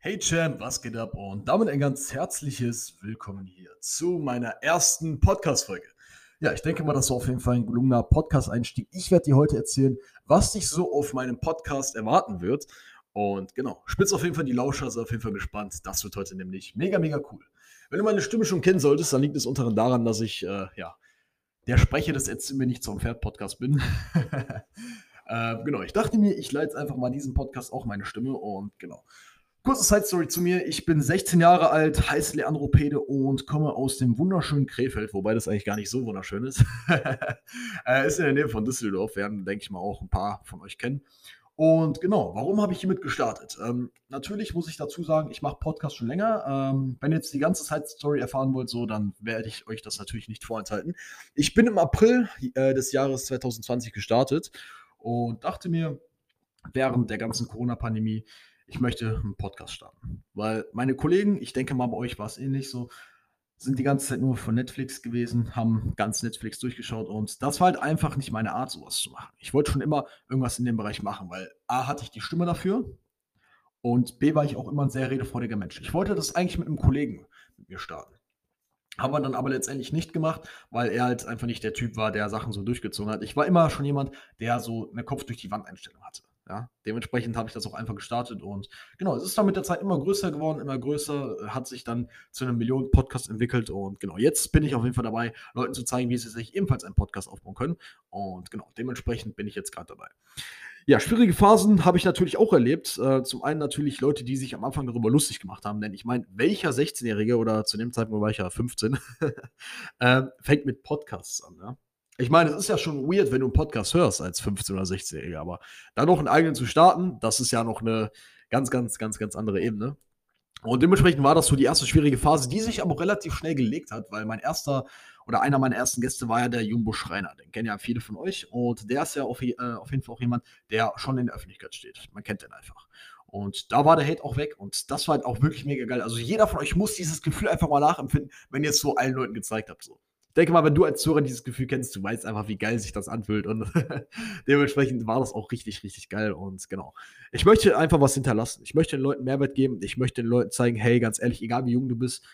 Hey Champ, was geht ab? Und damit ein ganz herzliches Willkommen hier zu meiner ersten Podcast-Folge. Ja, ich denke mal, das war auf jeden Fall ein gelungener Podcast-Einstieg. Ich werde dir heute erzählen, was dich so auf meinem Podcast erwarten wird. Und genau, spitz auf jeden Fall die Lauscher, sei auf jeden Fall gespannt. Das wird heute nämlich mega, mega cool. Wenn du meine Stimme schon kennen solltest, dann liegt es unter anderem daran, dass ich, äh, ja, der Sprecher des Erzähl mir nicht zum Pferd-Podcast bin. äh, genau, ich dachte mir, ich leite einfach mal diesen Podcast auch meine Stimme und genau. Kurze Side-Story zu mir. Ich bin 16 Jahre alt, heiße Leandro Pede und komme aus dem wunderschönen Krefeld, wobei das eigentlich gar nicht so wunderschön ist. äh, ist in der Nähe von Düsseldorf, werden, denke ich mal, auch ein paar von euch kennen. Und genau, warum habe ich hiermit gestartet? Ähm, natürlich muss ich dazu sagen, ich mache Podcast schon länger. Ähm, wenn ihr jetzt die ganze Side-Story erfahren wollt, so, dann werde ich euch das natürlich nicht vorenthalten. Ich bin im April äh, des Jahres 2020 gestartet und dachte mir, während der ganzen Corona-Pandemie, ich möchte einen Podcast starten. Weil meine Kollegen, ich denke mal, bei euch war es ähnlich so, sind die ganze Zeit nur von Netflix gewesen, haben ganz Netflix durchgeschaut und das war halt einfach nicht meine Art, sowas zu machen. Ich wollte schon immer irgendwas in dem Bereich machen, weil A hatte ich die Stimme dafür und B war ich auch immer ein sehr redefreudiger Mensch. Ich wollte das eigentlich mit einem Kollegen mit mir starten. Haben wir dann aber letztendlich nicht gemacht, weil er halt einfach nicht der Typ war, der Sachen so durchgezogen hat. Ich war immer schon jemand, der so eine Kopf durch die Wand Einstellung hatte. Ja, dementsprechend habe ich das auch einfach gestartet und genau, es ist dann mit der Zeit immer größer geworden, immer größer, hat sich dann zu einem Millionen-Podcast entwickelt und genau, jetzt bin ich auf jeden Fall dabei, Leuten zu zeigen, wie sie sich ebenfalls einen Podcast aufbauen können und genau, dementsprechend bin ich jetzt gerade dabei. Ja, schwierige Phasen habe ich natürlich auch erlebt. Äh, zum einen natürlich Leute, die sich am Anfang darüber lustig gemacht haben, denn ich meine, welcher 16-Jährige oder zu dem Zeitpunkt war ich ja 15, äh, fängt mit Podcasts an, ja? Ich meine, es ist ja schon weird, wenn du einen Podcast hörst als 15- oder 16-Jähriger, aber dann noch einen eigenen zu starten, das ist ja noch eine ganz, ganz, ganz, ganz andere Ebene. Und dementsprechend war das so die erste schwierige Phase, die sich aber auch relativ schnell gelegt hat, weil mein erster oder einer meiner ersten Gäste war ja der Jumbo Schreiner. Den kennen ja viele von euch. Und der ist ja auf, äh, auf jeden Fall auch jemand, der schon in der Öffentlichkeit steht. Man kennt den einfach. Und da war der Hate auch weg und das war halt auch wirklich mega geil. Also jeder von euch muss dieses Gefühl einfach mal nachempfinden, wenn ihr es so allen Leuten gezeigt habt. So denke mal, wenn du als Zuhörer dieses Gefühl kennst, du weißt einfach, wie geil sich das anfühlt. Und dementsprechend war das auch richtig, richtig geil. Und genau. Ich möchte einfach was hinterlassen. Ich möchte den Leuten Mehrwert geben. Ich möchte den Leuten zeigen, hey, ganz ehrlich, egal wie jung du bist,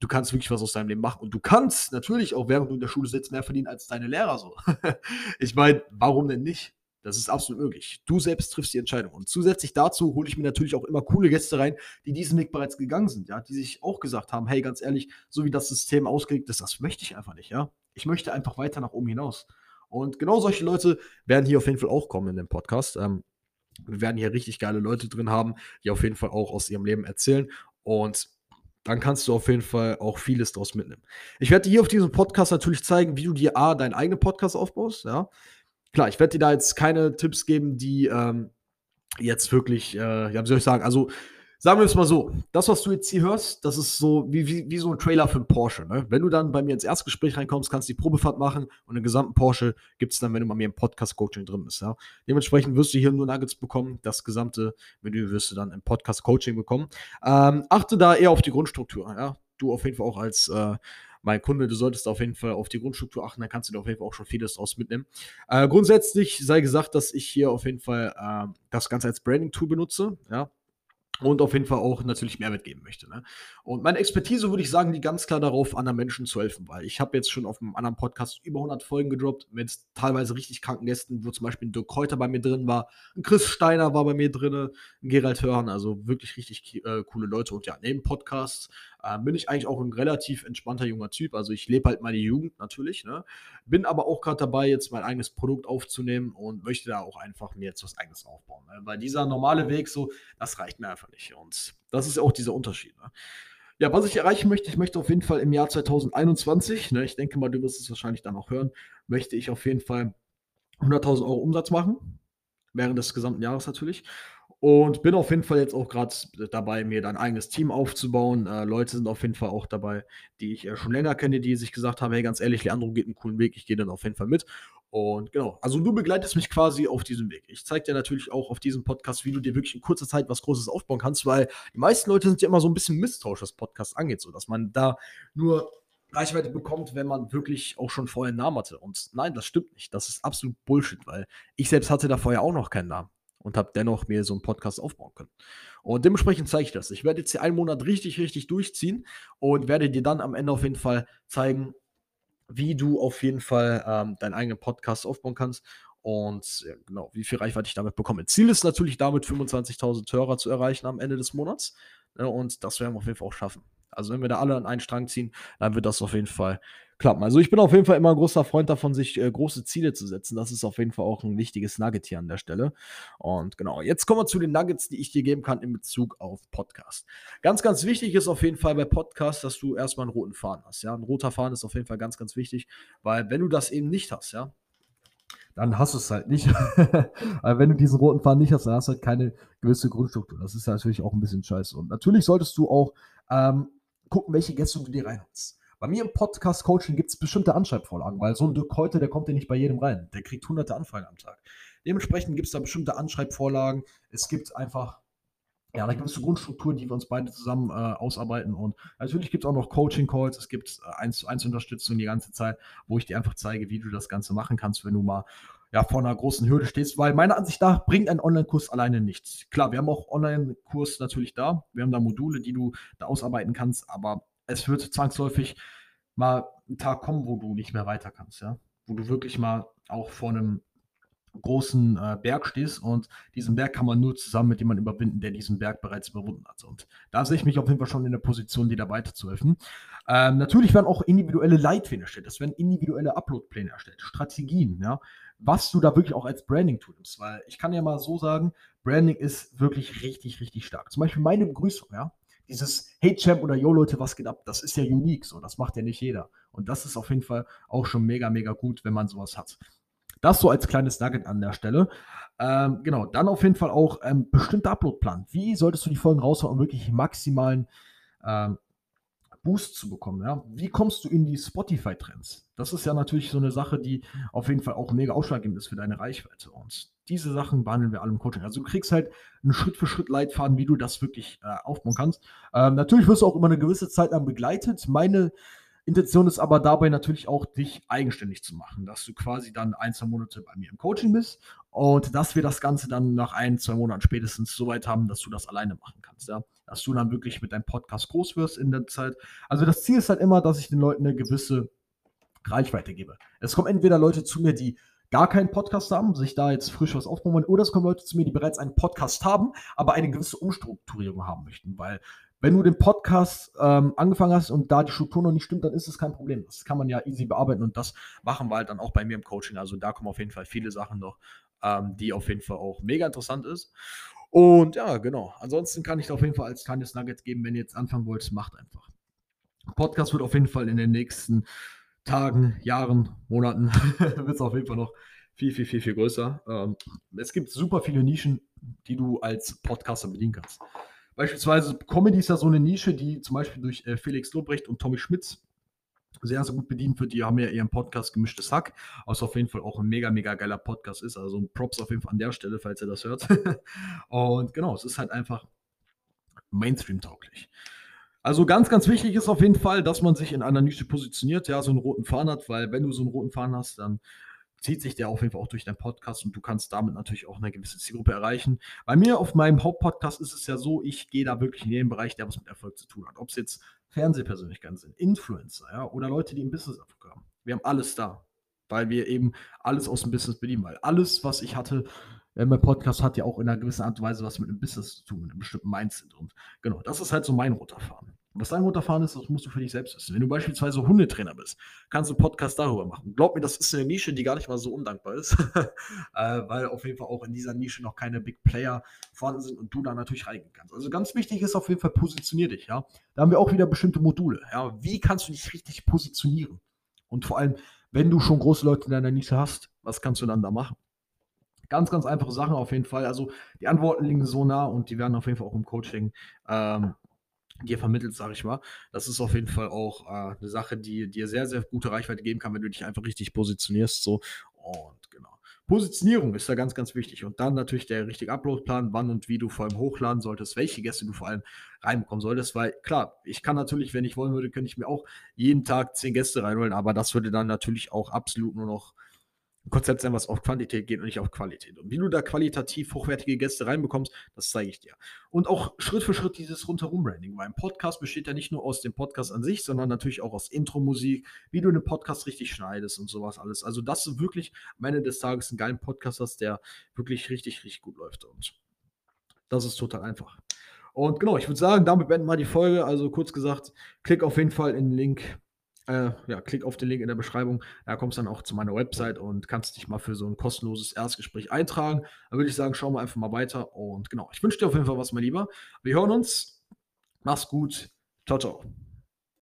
du kannst wirklich was aus deinem Leben machen. Und du kannst natürlich auch, während du in der Schule sitzt, mehr verdienen als deine Lehrer so. ich meine, warum denn nicht? Das ist absolut möglich. Du selbst triffst die Entscheidung. Und zusätzlich dazu hole ich mir natürlich auch immer coole Gäste rein, die diesen Weg bereits gegangen sind, ja, die sich auch gesagt haben, hey, ganz ehrlich, so wie das System ausgelegt ist, das möchte ich einfach nicht, ja. Ich möchte einfach weiter nach oben hinaus. Und genau solche Leute werden hier auf jeden Fall auch kommen in dem Podcast. Ähm, wir werden hier richtig geile Leute drin haben, die auf jeden Fall auch aus ihrem Leben erzählen. Und dann kannst du auf jeden Fall auch vieles daraus mitnehmen. Ich werde dir hier auf diesem Podcast natürlich zeigen, wie du dir A, deinen eigenen Podcast aufbaust, ja, klar, ich werde dir da jetzt keine Tipps geben, die ähm, jetzt wirklich, äh, ja, wie soll ich sagen, also sagen wir es mal so, das, was du jetzt hier hörst, das ist so wie, wie, wie so ein Trailer für einen Porsche. Ne? Wenn du dann bei mir ins Erstgespräch reinkommst, kannst du die Probefahrt machen und den gesamten Porsche gibt es dann, wenn du bei mir im Podcast-Coaching drin bist. Ja? Dementsprechend wirst du hier nur Nuggets bekommen, das gesamte Menü wirst du dann im Podcast-Coaching bekommen. Ähm, achte da eher auf die Grundstruktur. Ja? Du auf jeden Fall auch als äh, mein Kunde, du solltest auf jeden Fall auf die Grundstruktur achten, dann kannst du dir auf jeden Fall auch schon vieles draus mitnehmen. Äh, grundsätzlich sei gesagt, dass ich hier auf jeden Fall äh, das Ganze als Branding-Tool benutze, ja, und auf jeden Fall auch natürlich Mehrwert geben möchte. Ne? Und meine Expertise würde ich sagen, die ganz klar darauf, anderen Menschen zu helfen, weil ich habe jetzt schon auf einem anderen Podcast über 100 Folgen gedroppt mit teilweise richtig kranken Gästen, wo zum Beispiel ein Dirk Kräuter bei mir drin war, ein Chris Steiner war bei mir drin, ein Gerald Hörn, also wirklich richtig äh, coole Leute. Und ja, neben Podcasts äh, bin ich eigentlich auch ein relativ entspannter junger Typ. Also ich lebe halt meine Jugend natürlich, ne? bin aber auch gerade dabei, jetzt mein eigenes Produkt aufzunehmen und möchte da auch einfach mir jetzt was eigenes aufbauen. Ne? Weil dieser normale Weg so, das reicht mir einfach nicht. Und das ist auch dieser Unterschied. Ne? Ja, was ich erreichen möchte, ich möchte auf jeden Fall im Jahr 2021, ne, ich denke mal, du wirst es wahrscheinlich dann auch hören, möchte ich auf jeden Fall 100.000 Euro Umsatz machen, während des gesamten Jahres natürlich. Und bin auf jeden Fall jetzt auch gerade dabei, mir ein eigenes Team aufzubauen. Äh, Leute sind auf jeden Fall auch dabei, die ich äh, schon länger kenne, die sich gesagt haben, hey, ganz ehrlich, Leandro geht einen coolen Weg, ich gehe dann auf jeden Fall mit. Und genau, also du begleitest mich quasi auf diesem Weg. Ich zeige dir natürlich auch auf diesem Podcast, wie du dir wirklich in kurzer Zeit was Großes aufbauen kannst, weil die meisten Leute sind ja immer so ein bisschen misstrauisch, was Podcast angeht, so dass man da nur Reichweite bekommt, wenn man wirklich auch schon vorher einen Namen hatte. Und nein, das stimmt nicht. Das ist absolut Bullshit, weil ich selbst hatte da vorher auch noch keinen Namen. Und habe dennoch mir so einen Podcast aufbauen können. Und dementsprechend zeige ich das. Ich werde jetzt hier einen Monat richtig, richtig durchziehen und werde dir dann am Ende auf jeden Fall zeigen, wie du auf jeden Fall ähm, deinen eigenen Podcast aufbauen kannst und ja, genau, wie viel Reichweite ich damit bekomme. Ziel ist natürlich damit 25.000 Hörer zu erreichen am Ende des Monats ne, und das werden wir auf jeden Fall auch schaffen. Also wenn wir da alle an einen Strang ziehen, dann wird das auf jeden Fall klappen. Also ich bin auf jeden Fall immer ein großer Freund davon, sich äh, große Ziele zu setzen. Das ist auf jeden Fall auch ein wichtiges Nugget hier an der Stelle. Und genau, jetzt kommen wir zu den Nuggets, die ich dir geben kann in Bezug auf Podcast. Ganz, ganz wichtig ist auf jeden Fall bei Podcast, dass du erstmal einen roten Faden hast. Ja, ein roter Faden ist auf jeden Fall ganz, ganz wichtig, weil wenn du das eben nicht hast, ja, dann hast du es halt nicht. Aber wenn du diesen roten Faden nicht hast, dann hast du halt keine gewisse Grundstruktur. Das ist natürlich auch ein bisschen scheiße. Und natürlich solltest du auch ähm, gucken, welche Gäste du dir reinholst. Bei mir im Podcast-Coaching gibt es bestimmte Anschreibvorlagen, weil so ein Dirk heute, der kommt ja nicht bei jedem rein. Der kriegt hunderte Anfragen am Tag. Dementsprechend gibt es da bestimmte Anschreibvorlagen. Es gibt einfach ja, eine gewisse Grundstruktur, die wir uns beide zusammen äh, ausarbeiten. Und natürlich gibt es auch noch Coaching-Calls, es gibt äh, 1 zu 1 Unterstützung die ganze Zeit, wo ich dir einfach zeige, wie du das Ganze machen kannst, wenn du mal ja, vor einer großen Hürde stehst, weil meiner Ansicht nach bringt ein Online-Kurs alleine nichts. Klar, wir haben auch Online-Kurs natürlich da, wir haben da Module, die du da ausarbeiten kannst, aber es wird zwangsläufig mal ein Tag kommen, wo du nicht mehr weiter kannst, ja. Wo du wirklich mal auch vor einem großen äh, Berg stehst und diesen Berg kann man nur zusammen mit jemandem überwinden, der diesen Berg bereits überwunden hat. Und da sehe ich mich auf jeden Fall schon in der Position, dir da weiterzuhelfen. Ähm, natürlich werden auch individuelle Leitfäden erstellt. Es werden individuelle Uploadpläne erstellt, Strategien, ja, was du da wirklich auch als Branding-Tool nimmst. Weil ich kann ja mal so sagen, Branding ist wirklich richtig, richtig stark. Zum Beispiel meine Begrüßung, ja dieses Hey Champ oder Yo Leute, was geht ab? Das ist ja unique, so das macht ja nicht jeder. Und das ist auf jeden Fall auch schon mega, mega gut, wenn man sowas hat. Das so als kleines Nugget an der Stelle. Ähm, genau, dann auf jeden Fall auch ähm, bestimmter Uploadplan. Wie solltest du die Folgen raushauen, um wirklich maximalen ähm, Boost zu bekommen. Ja? Wie kommst du in die Spotify-Trends? Das ist ja natürlich so eine Sache, die auf jeden Fall auch mega ausschlaggebend ist für deine Reichweite. Und diese Sachen behandeln wir alle im Coaching. Also du kriegst halt einen Schritt für Schritt Leitfaden, wie du das wirklich äh, aufbauen kannst. Ähm, natürlich wirst du auch immer eine gewisse Zeit lang begleitet. Meine Intention ist aber dabei natürlich auch, dich eigenständig zu machen, dass du quasi dann ein, zwei Monate bei mir im Coaching bist und dass wir das Ganze dann nach ein, zwei Monaten spätestens so weit haben, dass du das alleine machen kannst, ja. Dass du dann wirklich mit deinem Podcast groß wirst in der Zeit. Also das Ziel ist halt immer, dass ich den Leuten eine gewisse Reichweite gebe. Es kommen entweder Leute zu mir, die gar keinen Podcast haben, sich da jetzt frisch was aufbauen wollen, oder es kommen Leute zu mir, die bereits einen Podcast haben, aber eine gewisse Umstrukturierung haben möchten, weil wenn du den Podcast ähm, angefangen hast und da die Struktur noch nicht stimmt, dann ist es kein Problem. Das kann man ja easy bearbeiten und das machen wir halt dann auch bei mir im Coaching. Also da kommen auf jeden Fall viele Sachen noch, ähm, die auf jeden Fall auch mega interessant ist. Und ja, genau. Ansonsten kann ich da auf jeden Fall als kleines Nugget geben, wenn ihr jetzt anfangen wollt, macht einfach. Podcast wird auf jeden Fall in den nächsten Tagen, Jahren, Monaten, wird es auf jeden Fall noch viel, viel, viel, viel größer. Ähm, es gibt super viele Nischen, die du als Podcaster bedienen kannst. Beispielsweise Comedy ist ja so eine Nische, die zum Beispiel durch äh, Felix Lobrecht und Tommy Schmitz sehr, sehr gut bedient wird. Die haben ja ihren Podcast Gemischtes Hack, was auf jeden Fall auch ein mega, mega geiler Podcast ist. Also Props auf jeden Fall an der Stelle, falls ihr das hört. und genau, es ist halt einfach Mainstream-tauglich. Also ganz, ganz wichtig ist auf jeden Fall, dass man sich in einer Nische positioniert, ja, so einen roten Faden hat, weil wenn du so einen roten Faden hast, dann zieht sich der auf jeden Fall auch durch deinen Podcast und du kannst damit natürlich auch eine gewisse Zielgruppe erreichen. Bei mir auf meinem Hauptpodcast ist es ja so, ich gehe da wirklich in den Bereich, der was mit Erfolg zu tun hat. Ob es jetzt Fernsehpersönlichkeiten sind, Influencer, ja, oder Leute, die im Business Erfolg haben. Wir haben alles da, weil wir eben alles aus dem Business bedienen, weil alles, was ich hatte, äh, mein Podcast hat ja auch in einer gewissen Art und Weise was mit dem Business zu tun, mit einem bestimmten Mindset. Und genau, das ist halt so mein roter Faden. Was dein roter Faden ist, das musst du für dich selbst wissen. Wenn du beispielsweise Hundetrainer bist, kannst du einen Podcast darüber machen. Glaub mir, das ist eine Nische, die gar nicht mal so undankbar ist, äh, weil auf jeden Fall auch in dieser Nische noch keine Big Player vorhanden sind und du da natürlich reingehen kannst. Also ganz wichtig ist auf jeden Fall, positionier dich. Ja? Da haben wir auch wieder bestimmte Module. Ja? Wie kannst du dich richtig positionieren? Und vor allem, wenn du schon große Leute in deiner Nische hast, was kannst du dann da machen? Ganz, ganz einfache Sachen auf jeden Fall. Also die Antworten liegen so nah und die werden auf jeden Fall auch im Coaching ähm, dir vermittelt, sage ich mal. Das ist auf jeden Fall auch äh, eine Sache, die dir sehr, sehr gute Reichweite geben kann, wenn du dich einfach richtig positionierst. So. Und genau. Positionierung ist da ganz, ganz wichtig. Und dann natürlich der richtige Uploadplan, wann und wie du vor allem hochladen solltest, welche Gäste du vor allem reinbekommen solltest. Weil klar, ich kann natürlich, wenn ich wollen würde, könnte ich mir auch jeden Tag zehn Gäste reinholen, aber das würde dann natürlich auch absolut nur noch Konzept sein, was auf Quantität geht und nicht auf Qualität. Und wie du da qualitativ hochwertige Gäste reinbekommst, das zeige ich dir. Und auch Schritt für Schritt dieses Rundherum-Branding. Weil ein Podcast besteht ja nicht nur aus dem Podcast an sich, sondern natürlich auch aus Intro-Musik, wie du einen Podcast richtig schneidest und sowas alles. Also, dass du wirklich am Ende des Tages einen geilen Podcast hast, der wirklich richtig, richtig gut läuft. Und das ist total einfach. Und genau, ich würde sagen, damit beenden wir die Folge. Also kurz gesagt, klick auf jeden Fall in den Link äh, ja, klick auf den Link in der Beschreibung. Da kommst du dann auch zu meiner Website und kannst dich mal für so ein kostenloses Erstgespräch eintragen. Dann würde ich sagen, schau mal einfach mal weiter. Und genau, ich wünsche dir auf jeden Fall was, mein Lieber. Wir hören uns. Mach's gut. Ciao, ciao.